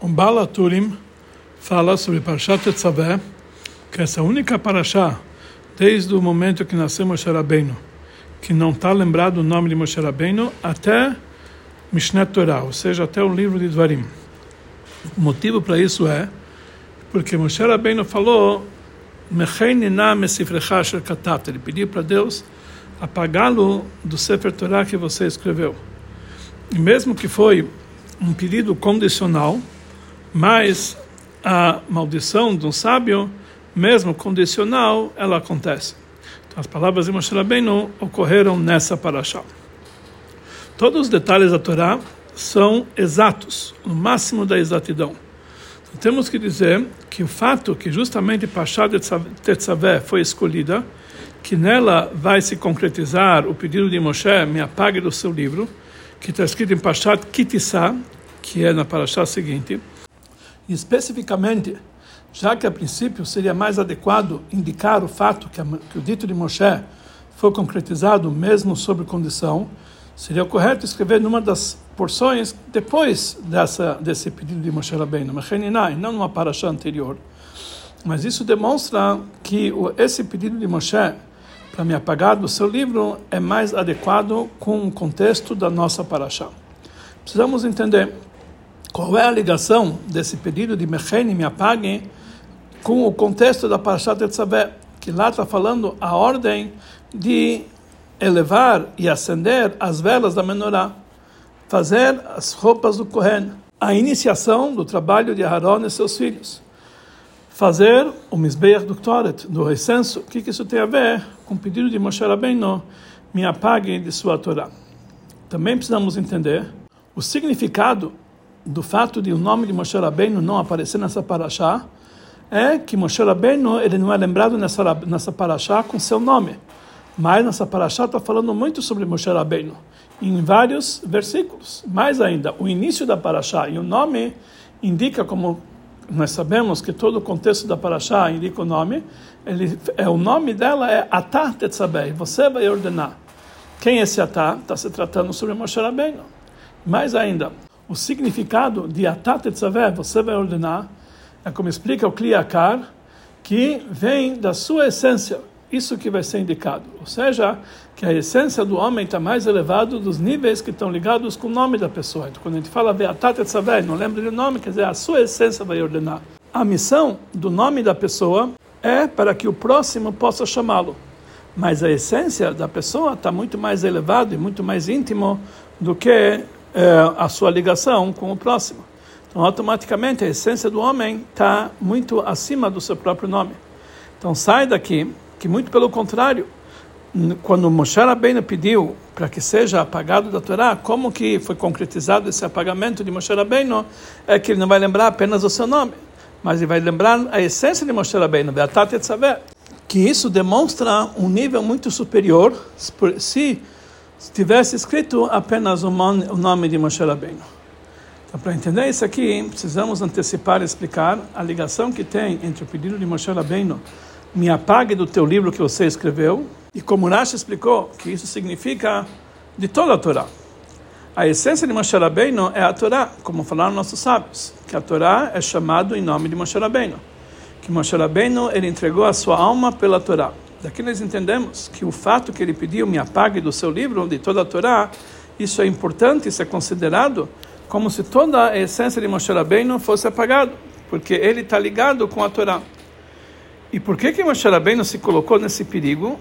O Bala Turim fala sobre Parashat Tetzaveh, que essa única Parashá, desde o momento que nasceu Moshe Rabbeinu, que não está lembrado o nome de Moshe Rabbeinu, até Mishneh Torah, ou seja, até o livro de Dvarim. O motivo para isso é porque Moshe Rabbeinu falou ele pediu para Deus apagá-lo do Sefer Torah que você escreveu. E mesmo que foi um pedido condicional, mas a maldição um sábio, mesmo condicional, ela acontece. Então, as palavras de Moshe Rabbeinu ocorreram nessa paraxá. Todos os detalhes da Torá são exatos, no máximo da exatidão. Então, temos que dizer que o fato que justamente Pashá de Tetzaveh foi escolhida, que nela vai se concretizar o pedido de Moshe, me apague do seu livro, que está escrito em Pashat Kitissá, que é na Parashá seguinte, especificamente, já que a princípio seria mais adequado indicar o fato que, a, que o dito de Moshe foi concretizado mesmo sob condição, seria correto escrever numa das porções depois dessa desse pedido de Moshe Rabbeinu, e não numa Parashá anterior. Mas isso demonstra que esse pedido de Moshe para me apagar do seu livro é mais adequado com o contexto da nossa paraxá. Precisamos entender qual é a ligação desse pedido de Mechene me apague com o contexto da paraxá Tetzaveh, que lá está falando a ordem de elevar e acender as velas da menorá, fazer as roupas do Kohen, a iniciação do trabalho de Aaron e seus filhos fazer o Mizbeach do Ktoret, do recenso, o que, que isso tem a ver com o pedido de Moshe Rabbeinu, me apague de sua Torá. Também precisamos entender o significado do fato de o nome de Moshe Rabbeinu não aparecer nessa paraxá, é que Moshe Rabbeinu ele não é lembrado nessa, nessa paraxá com seu nome, mas nessa paraxá está falando muito sobre Moshe Rabbeinu, em vários versículos. Mais ainda, o início da paraxá e o nome indica como nós sabemos que todo o contexto da Parashá indica o nome, ele, é, o nome dela é Atá Tetzabei, você vai ordenar. Quem é esse Atá? Está se tratando sobre Moshe Rabbeinu. Mais ainda, o significado de Atá Tetzabei, você vai ordenar, é como explica o Kliakar, que vem da sua essência, isso que vai ser indicado. Ou seja, que a essência do homem está mais elevado dos níveis que estão ligados com o nome da pessoa. Então, quando a gente fala Beatat Etzaveh, não lembra do nome, quer dizer, a sua essência vai ordenar. A missão do nome da pessoa é para que o próximo possa chamá-lo. Mas a essência da pessoa está muito mais elevado e muito mais íntimo do que é, a sua ligação com o próximo. Então, automaticamente, a essência do homem está muito acima do seu próprio nome. Então, sai daqui que muito pelo contrário, quando Moshe Rabbeinu pediu para que seja apagado da Torá, como que foi concretizado esse apagamento de Moshe Rabbeinu, é que ele não vai lembrar apenas o seu nome, mas ele vai lembrar a essência de Moshe Rabbeinu, Beatat Etzavé, que isso demonstra um nível muito superior se tivesse escrito apenas o nome de Moshe Rabbeinu. Então, para entender isso aqui, precisamos antecipar e explicar a ligação que tem entre o pedido de Moshe Rabbeinu me apague do teu livro que você escreveu. E como Rashi explicou, que isso significa de toda a Torá. A essência de Moshe Rabbeinu é a Torá, como falaram nossos sábios, que a Torá é chamado em nome de Moshe Rabbeinu. Que Moshe Rabbeinu, ele entregou a sua alma pela Torá. Daqui nós entendemos que o fato que ele pediu me apague do seu livro, de toda a Torá, isso é importante, isso é considerado como se toda a essência de Moshe Rabbeinu fosse apagado, porque ele está ligado com a Torá. E por que que Moshe Rabbeinu se colocou nesse perigo?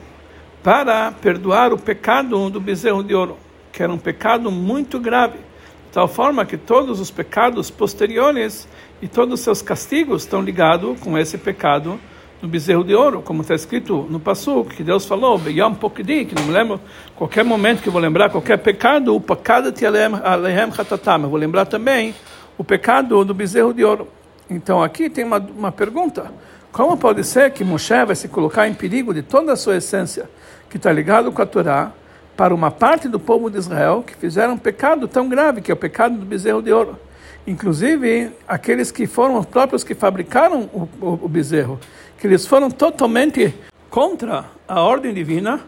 Para perdoar o pecado do bezerro de ouro, que era um pecado muito grave, de tal forma que todos os pecados posteriores e todos os seus castigos estão ligados com esse pecado do bezerro de ouro, como está escrito no Passu, que Deus falou, Beyam Pokdi, que não me lembro, qualquer momento que eu vou lembrar qualquer pecado, o pecado te alehem hatatam, eu vou lembrar também o pecado do bezerro de ouro. Então aqui tem uma, uma pergunta. Como pode ser que Moshe vai se colocar em perigo de toda a sua essência, que está ligado com a Torá, para uma parte do povo de Israel que fizeram um pecado tão grave, que é o pecado do bezerro de ouro? Inclusive, aqueles que foram os próprios que fabricaram o, o, o bezerro, que eles foram totalmente contra a ordem divina,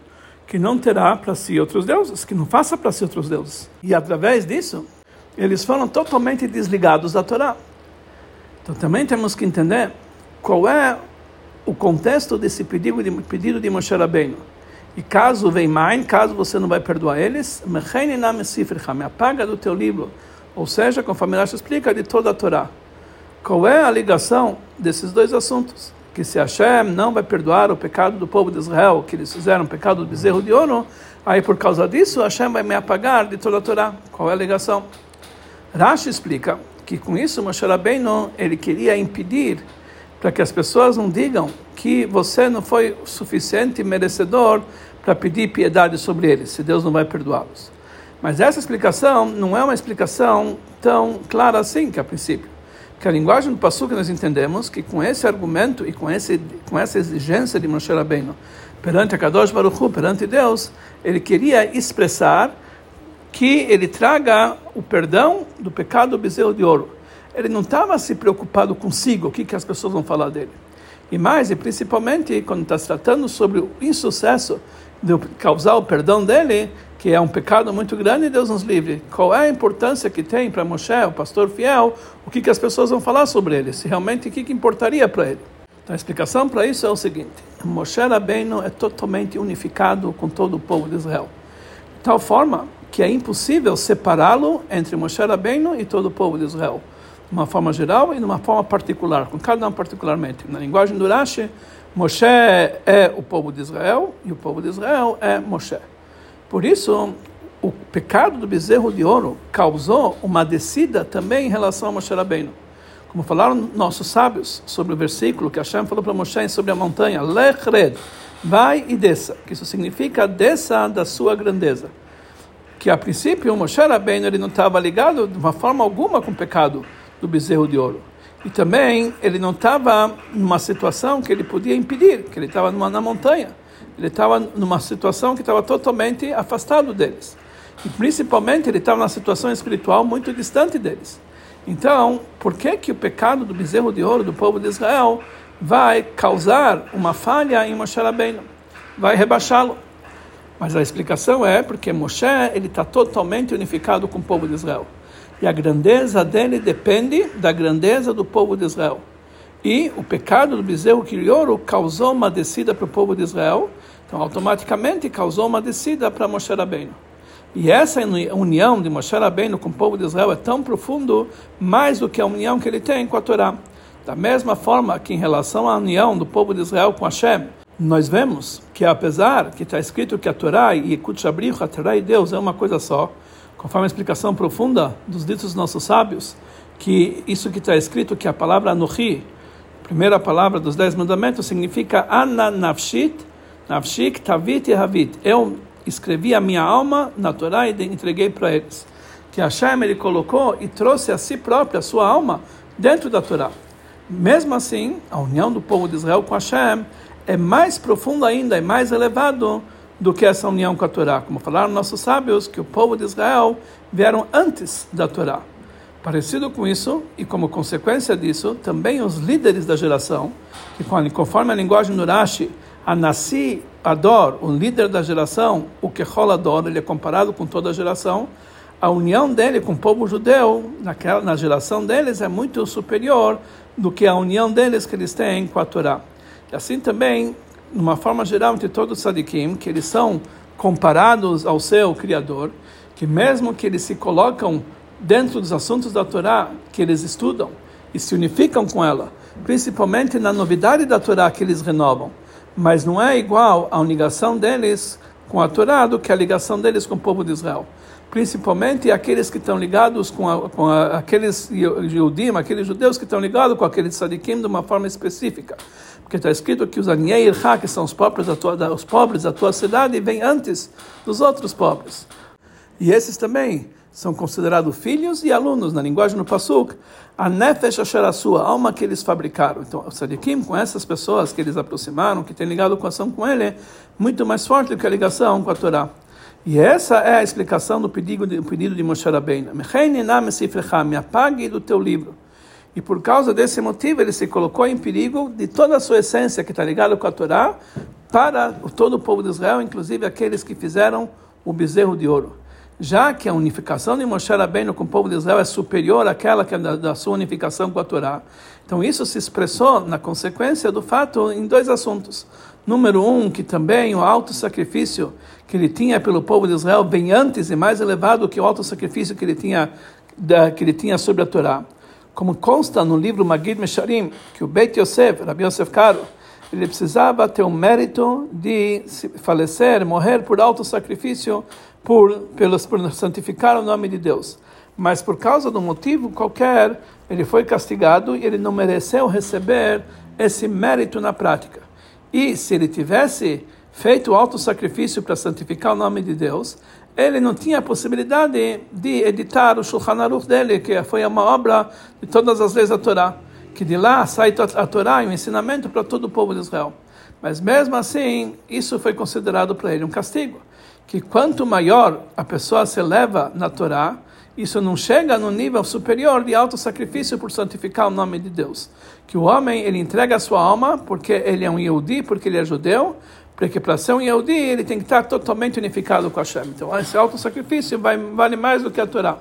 que não terá para si outros deuses, que não faça para si outros deuses. E através disso, eles foram totalmente desligados da Torá. Então também temos que entender qual é o contexto desse pedido de, pedido de Moshe Rabbeinu. E caso vem mais, caso você não vai perdoar eles, me apaga do teu livro. Ou seja, conforme Rashi explica, de toda a Torá. Qual é a ligação desses dois assuntos? Que se Hashem não vai perdoar o pecado do povo de Israel, que eles fizeram o pecado do bezerro de ouro, aí por causa disso Hashem vai me apagar de toda a Torá. Qual é a ligação? Rashi explica que com isso Moshe Rabbeinu ele queria impedir para que as pessoas não digam que você não foi suficiente merecedor para pedir piedade sobre eles, se Deus não vai perdoá-los. Mas essa explicação não é uma explicação tão clara assim que a princípio. Que a linguagem do passo que nós entendemos que com esse argumento e com, esse, com essa exigência de Moshe Rabbeinu perante a Kadosh Baruch Hu, perante Deus, ele queria expressar que ele traga o perdão do pecado do bezerro de ouro. Ele não estava se preocupado consigo, o que, que as pessoas vão falar dele. E mais, e principalmente quando está se tratando sobre o insucesso de causar o perdão dele, que é um pecado muito grande, Deus nos livre. Qual é a importância que tem para Moshe, o pastor fiel, o que, que as pessoas vão falar sobre ele, se realmente o que, que importaria para ele. Então a explicação para isso é o seguinte: Moshe Rabbeinu é totalmente unificado com todo o povo de Israel. De tal forma que é impossível separá-lo entre Moshe Rabbeinu e todo o povo de Israel, uma forma geral e de uma forma particular, com cada um particularmente. Na linguagem do Rashi, Moshe é o povo de Israel e o povo de Israel é Moshe. Por isso, o pecado do bezerro de ouro causou uma descida também em relação a Moshe Rabbeinu. Como falaram nossos sábios sobre o versículo que Hashem falou para Moshe sobre a montanha, Lechred, vai e desça, que isso significa desça da sua grandeza que a princípio Moshe Rabbeinu ele não estava ligado de uma forma alguma com o pecado do bezerro de ouro. E também ele não estava numa situação que ele podia impedir, que ele estava na montanha. Ele estava numa situação que estava totalmente afastado deles. E principalmente ele estava numa situação espiritual muito distante deles. Então, por que que o pecado do bezerro de ouro do povo de Israel vai causar uma falha em Moshe Rabbeinu? Vai rebaixá-lo? Mas a explicação é porque Moshe ele está totalmente unificado com o povo de Israel. E a grandeza dele depende da grandeza do povo de Israel. E o pecado do bezerro crioulo causou uma descida para o povo de Israel, então automaticamente causou uma descida para Moshe Rabbeinu. E essa união de Moshe Rabbeinu com o povo de Israel é tão profundo, mais do que a união que ele tem com a Torá. Da mesma forma que em relação à união do povo de Israel com Hashem, nós vemos que apesar que está escrito que a Torá e Kutchabrich, a Torá e Deus é uma coisa só, conforme a explicação profunda dos ditos dos nossos sábios, que isso que está escrito, que a palavra Anochi, primeira palavra dos dez mandamentos, significa Ana Nafshit, Nafshik Tavit e Havit. Eu escrevi a minha alma na Torá e entreguei para eles. Que Hashem ele colocou e trouxe a si própria, a sua alma, dentro da Torá. Mesmo assim, a união do povo de Israel com Hashem é mais profundo ainda, é mais elevado do que essa união com a Torá. Como falaram nossos sábios, que o povo de Israel vieram antes da Torá. Parecido com isso, e como consequência disso, também os líderes da geração, que conforme a linguagem do Rashi, a Nasi Ador, o líder da geração, o Kechol Ador, ele é comparado com toda a geração, a união dele com o povo judeu, naquela, na geração deles, é muito superior do que a união deles que eles têm com a Torá. E assim também, numa forma geral, entre todos os sadikim, que eles são comparados ao seu Criador, que mesmo que eles se colocam dentro dos assuntos da Torá, que eles estudam e se unificam com ela, principalmente na novidade da Torá que eles renovam, mas não é igual à ligação deles com a Torá do que a ligação deles com o povo de Israel. Principalmente aqueles que estão ligados com, a, com a, aqueles judim, aqueles judeus que estão ligados com aqueles sadikim de uma forma específica. Porque está escrito que os Aniei que são os pobres, da tua, os pobres da tua cidade, vêm antes dos outros pobres. E esses também são considerados filhos e alunos, na linguagem do Pasuk, a Nefesh Asher sua alma que eles fabricaram. Então, o Sadikim, com essas pessoas que eles aproximaram, que têm ligado com ação com ele, é muito mais forte do que a ligação com a Torá. E essa é a explicação do pedido de, pedido de Moshe Rabbeinu. Me apague do teu livro. E por causa desse motivo, ele se colocou em perigo de toda a sua essência, que está ligada com a Torá, para todo o povo de Israel, inclusive aqueles que fizeram o bezerro de ouro. já que a unificação de Moshe Rabbeinu com o povo de Israel é superior àquela que é da, da sua unificação com a Torá. Então isso se expressou na consequência do fato em dois assuntos. Número um, que também o alto sacrifício que ele tinha pelo povo de Israel bem antes e mais elevado que o alto sacrifício que ele tinha da, que ele tinha sobre a Torá. Como consta no livro Magid Mesharim, que o Beit Yosef, Rabbi Yosef Karo, ele precisava ter o mérito de falecer, morrer por alto sacrifício, por, pelos, por santificar o nome de Deus. Mas por causa do motivo qualquer, ele foi castigado e ele não mereceu receber esse mérito na prática. E se ele tivesse feito o alto sacrifício para santificar o nome de Deus, ele não tinha a possibilidade de editar o Shulchan Aruch dele, que foi uma obra de todas as leis da Torá que de lá sai a Torá e o ensinamento para todo o povo de Israel. Mas mesmo assim, isso foi considerado para ele um castigo. Que quanto maior a pessoa se eleva na Torá, isso não chega no nível superior de alto sacrifício por santificar o nome de Deus. Que o homem ele entrega a sua alma porque ele é um Yehudi, porque ele é judeu, porque para ser um Yehudi ele tem que estar totalmente unificado com Hashem. Então esse alto sacrifício vai, vale mais do que a Torá.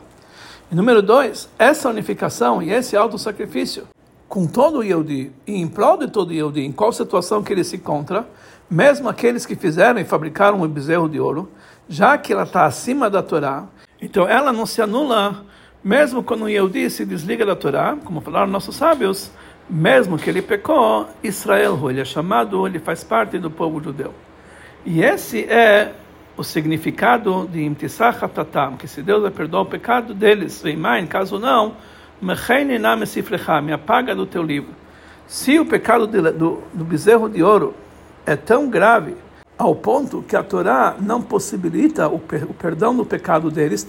E número dois, essa unificação e esse alto sacrifício com todo o Yehudi e em prol de todo o Yehudi, em qual situação que ele se encontra, mesmo aqueles que fizeram e fabricaram um bezerro de ouro, já que ela está acima da Torá, então ela não se anula, mesmo quando o Yehudi se desliga da Torá, como falaram nossos sábios, mesmo que ele pecou, Israel, ele é chamado, ele faz parte do povo judeu. E esse é o significado de Imtisach Hatatam, que se Deus vai perdoar o pecado deles, em caso não, me apaga do teu livro. Se o pecado do, do bezerro de ouro é tão grave ao ponto que a Torá não possibilita o, per, o perdão do pecado deles,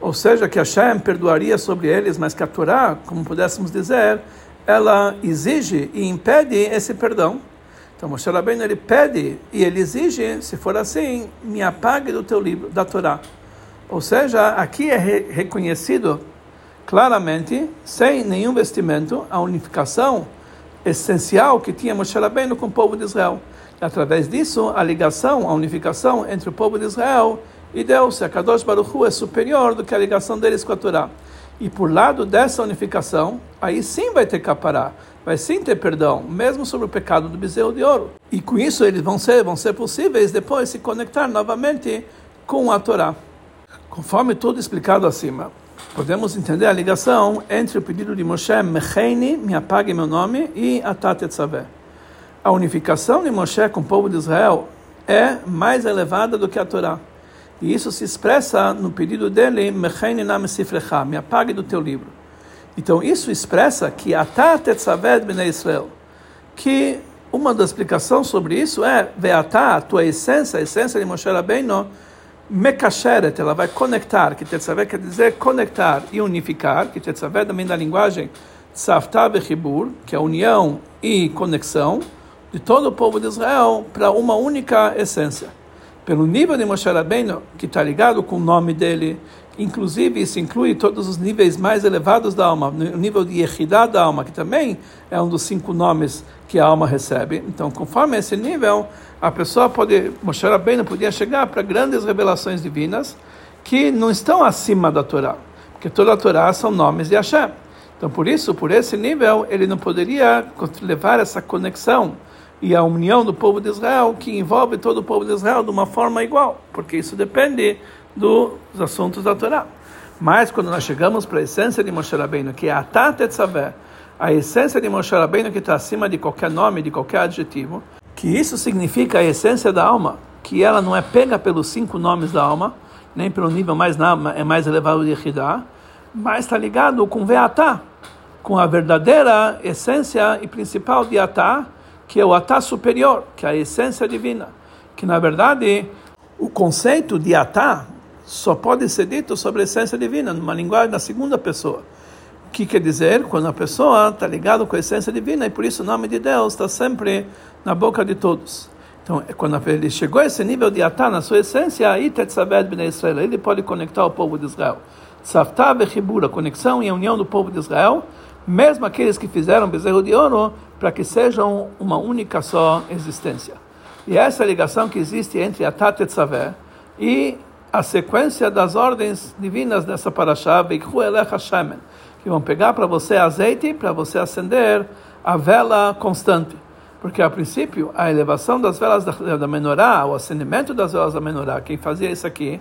ou seja, que Hashem perdoaria sobre eles, mas que a Torá, como pudéssemos dizer, ela exige e impede esse perdão. Então Moshe Rabbeinu ele pede e ele exige, se for assim, me apague do teu livro, da Torá. Ou seja, aqui é re reconhecido claramente, sem nenhum vestimento, a unificação essencial que tinha Moshe Rabbeinu com o povo de Israel. Através disso, a ligação, a unificação entre o povo de Israel e Deus, a Kadosh Baruch Hu, é superior do que a ligação deles com a Torá. E por lado dessa unificação, aí sim vai ter capará, vai sim ter perdão, mesmo sobre o pecado do bezerro de ouro. E com isso eles vão ser, vão ser possíveis depois se conectar novamente com a Torá. Conforme tudo explicado acima, podemos entender a ligação entre o pedido de Moshe, Mecheini, me apague meu nome, e Atat Etzaveh. A unificação de Moshe com o povo de Israel é mais elevada do que a Torá. E isso se expressa no pedido dele, me apague do teu livro. Então isso expressa que Atat Etzaveh bnei Israel, que uma das explicações sobre isso é, Veatá, a tua essência, a essência de Moshe Rabbeinu, Mekasheret, ela vai conectar, que Tetzaveh quer dizer conectar e unificar, que Tetzaveh também da linguagem Tzavta Bechibur, que é união e conexão de todo o povo de Israel para uma única essência. Pelo nível de Moshe Rabbeinu, que está ligado com o nome dele, inclusive isso inclui todos os níveis mais elevados da alma, o nível de Yehidah da alma, que também é um dos cinco nomes que a alma recebe. Então, conforme esse nível, a pessoa pode, Moshe Rabbeinu podia chegar para grandes revelações divinas que não estão acima da Torá, porque toda a Torá são nomes de Hashem. Então, por isso, por esse nível, ele não poderia levar essa conexão e a união do povo de Israel, que envolve todo o povo de Israel de uma forma igual, porque isso depende dos assuntos da Torá. Mas quando nós chegamos para a essência de Moshe Rabbeinu, que é a Tat Etzaveh, a essência de Moshe Rabbeinu que está acima de qualquer nome, de qualquer adjetivo, que isso significa a essência da alma, que ela não é pega pelos cinco nomes da alma, nem pelo nível mais, é mais elevado de Yehidah, mas está ligado com Veatá, com a verdadeira essência e principal de Atá, que é o Atá superior, que é a essência divina. Que na verdade o conceito de Atá só pode ser dito sobre a essência divina, numa linguagem da segunda pessoa. O que quer dizer? Quando a pessoa está ligada com a essência divina, e por isso o nome de Deus está sempre na boca de todos. Então, é quando ele chegou a esse nível de atá na sua essência, aí Tetzaved ben Israel, ele pode conectar o povo de Israel. Tzavtah vechibur, a conexão e a união do povo de Israel, mesmo aqueles que fizeram bezerro de ouro, para que sejam uma única só existência. E essa ligação que existe entre Atá Tetzaveh e a sequência das ordens divinas dessa paraxá, que vão pegar para você azeite para você acender a vela constante. Porque, a princípio, a elevação das velas da, da menorá, o acendimento das velas da menorá, quem fazia isso aqui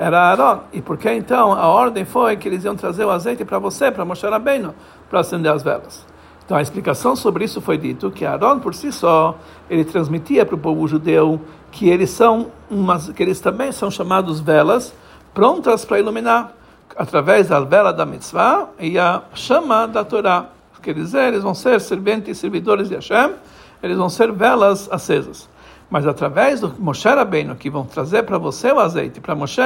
era Aaron. E por que então a ordem foi que eles iam trazer o azeite para você, para Moshe Rabbeinu, para acender as velas? Então a explicação sobre isso foi dito que Aaron por si só ele transmitia para o povo judeu que eles são umas, que eles também são chamados velas prontas para iluminar através da vela da mitzvah e a chama da Torá. Quer dizer, eles vão ser serventes e servidores de Hashem, eles vão ser velas acesas. Mas através do Moshe Rabbeinu, que vão trazer para você o azeite, para Moshe,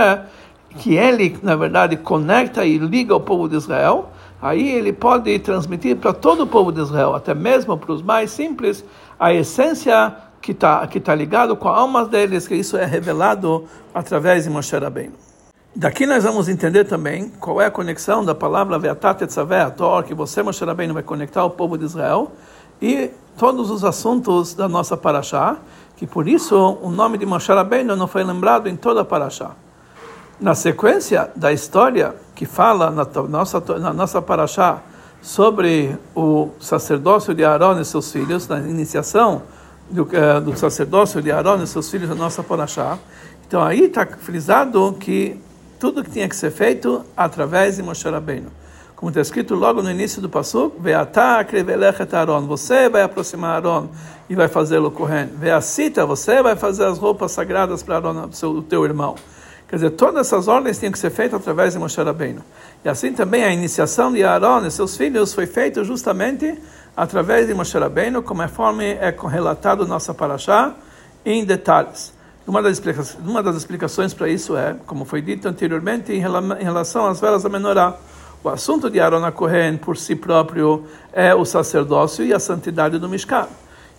que ele, na verdade, conecta e liga o povo de Israel, aí ele pode transmitir para todo o povo de Israel, até mesmo para os mais simples, a essência que está que tá ligado com a alma deles, que isso é revelado através de Moshe Rabbeinu. Daqui nós vamos entender também qual é a conexão da palavra Veatat Etzaveator, que você, Moshe Rabbeinu, vai conectar o povo de Israel, e todos os assuntos da nossa Parashá, que por isso o nome de Moshe Rabbeinu não foi lembrado em toda a Parashá. Na sequência da história que fala na nossa, na nossa Parashá sobre o sacerdócio de Aaron e seus filhos, na iniciação do, uh, do sacerdócio de Aaron e seus filhos na nossa Parashá, então aí está frisado que tudo que tinha que ser feito através de Moshe Rabbeinu. Como está escrito logo no início do Passuk, você vai aproximar Aaron e vai fazê-lo Kohen. Veacita, você vai fazer as roupas sagradas para Aaron, o teu irmão. Quer dizer, todas essas ordens tinham que ser feitas através de Moshe Rabbeinu. E assim também a iniciação de Aaron e seus filhos foi feita justamente através de Moshe Rabbeinu, conforme é relatado nossa Parashá, em detalhes. Uma das, uma das explicações para isso é, como foi dito anteriormente, em relação às velas da menorá. O assunto de Aaron Cohen por si próprio é o sacerdócio e a santidade do Mishkan.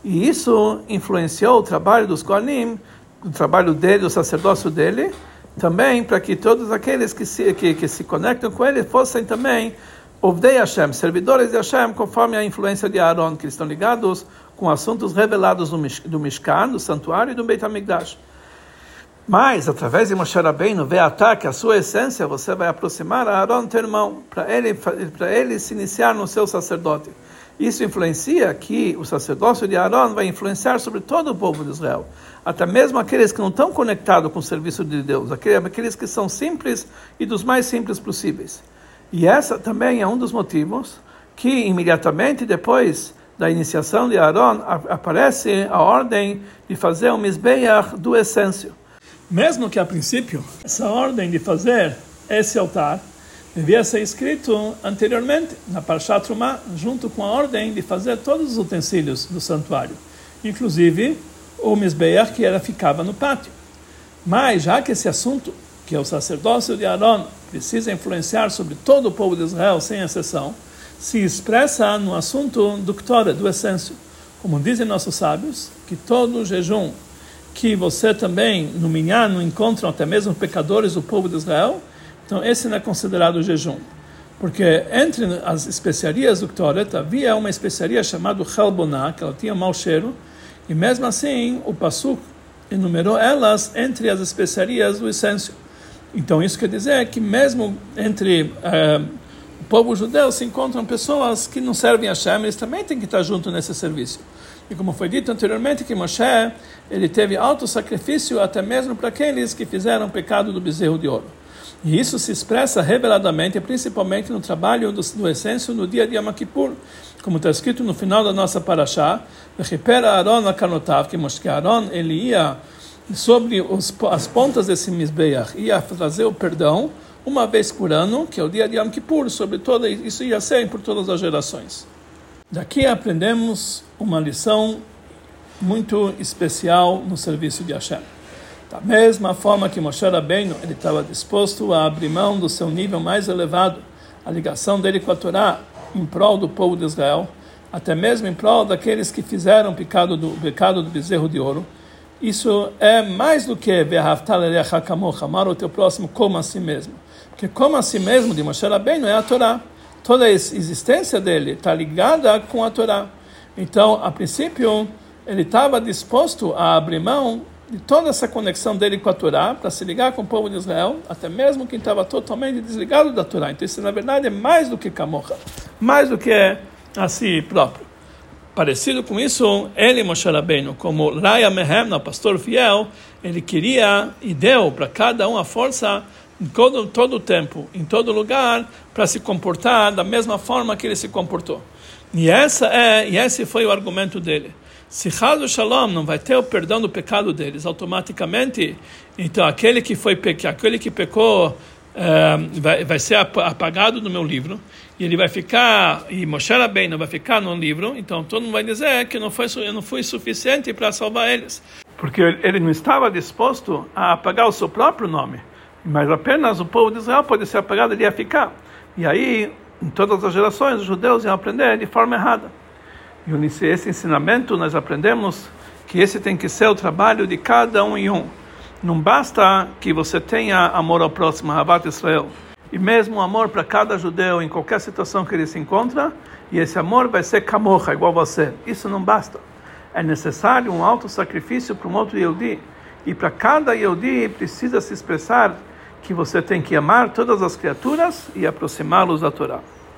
E isso influenciou o trabalho dos Kohanim, o trabalho dele, o sacerdócio dele, também para que todos aqueles que se, que, que se conectam com ele fossem também Ovdei Hashem, servidores de Hashem, conforme a influência de Aaron, que estão ligados com assuntos revelados do Mishkan, do santuário e do Beit HaMikdash. Mas, através de Moshe Rabbeinu, vê ataque a sua essência, você vai aproximar a Aaron, teu irmão, para ele, ele se iniciar no seu sacerdote. Isso influencia que o sacerdócio de Aaron vai influenciar sobre todo o povo de Israel, até mesmo aqueles que não estão conectados com o serviço de Deus, aqueles que são simples e dos mais simples possíveis. E essa também é um dos motivos que imediatamente depois da iniciação de Aaron aparece a ordem de fazer o Mizbeach do essêncio. Mesmo que a princípio essa ordem de fazer esse altar devia ser escrito anteriormente na Parshat Trumah, junto com a ordem de fazer todos os utensílios do santuário, inclusive o Mizbeach que era ficava no pátio. Mas já que esse assunto, que é o sacerdócio de Aaron, precisa influenciar sobre todo o povo de Israel, sem exceção, se expressa no assunto do Ktora, do essêncio. Como dizem nossos sábios, que todo jejum que você também, no Minyan, não encontram até mesmo pecadores do povo de Israel, então, esse não é considerado jejum. Porque entre as especiarias do Ktoret havia uma especiaria chamada Helboná, que ela tinha mau cheiro, e mesmo assim o Passuk enumerou elas entre as especiarias do essêncio. Então, isso quer dizer que mesmo entre uh, povo judeu se encontram pessoas que não servem a Hashem, eles também têm que estar junto nesse serviço. E como foi dito anteriormente, que Moshe ele teve alto sacrifício até mesmo para aqueles que fizeram o pecado do bezerro de ouro. E isso se expressa reveladamente, principalmente no trabalho do, do essêncio no dia de Yom Kippur, como está escrito no final da nossa paraxá, que Aaron ele ia sobre os, as pontas desse Mizbeach, ia trazer o perdão uma vez por ano, que é o dia de Yom Kippur, sobre toda, isso ia ser por todas as gerações. Daqui aprendemos uma lição muito especial no serviço de Hashem. Da mesma forma que Moshe Rabbeinu ele estava disposto a abrir mão do seu nível mais elevado, a ligação dele com a Torá, em prol do povo de Israel, até mesmo em prol daqueles que fizeram o pecado do, pecado do bezerro de ouro, isso é mais do que amar o teu próximo como a si mesmo. Porque como a si mesmo de Moshe Rabbeinu é a Torá. Toda a existência dele está ligada com a Torá. Então, a princípio, ele estava disposto a abrir mão de toda essa conexão dele com a Torá, para se ligar com o povo de Israel, até mesmo quem estava totalmente desligado da Torá. Então isso, na verdade, é mais do que Kamocha, mais do que a si próprio. Parecido com isso, ele, Moshe Rabbeinu, como Raya Mehem, o pastor fiel, ele queria e deu para cada um a força em todo, todo o tempo, em todo lugar, para se comportar da mesma forma que ele se comportou. E, essa é, e esse foi o argumento dele. Se Hazu Shalom não vai ter o perdão do pecado deles automaticamente, então aquele que foi aquele que pecou é, vai, vai ser apagado do meu livro e ele vai ficar e Moshe não vai ficar no livro. Então todo mundo vai dizer que não foi eu não fui suficiente para salvar eles, porque ele não estava disposto a apagar o seu próprio nome, mas apenas o povo de Israel pode ser apagado, ele ia ficar. E aí em todas as gerações os judeus iam aprender de forma errada. E esse ensinamento nós aprendemos que esse tem que ser o trabalho de cada um e um. Não basta que você tenha amor ao próximo, Rabat Israel, e mesmo amor para cada judeu em qualquer situação que ele se encontra, e esse amor vai ser camorra, igual você. Isso não basta. É necessário um alto sacrifício para um outro Yehudi. E para cada Yehudi precisa se expressar que você tem que amar todas as criaturas e aproximá-los da Torá.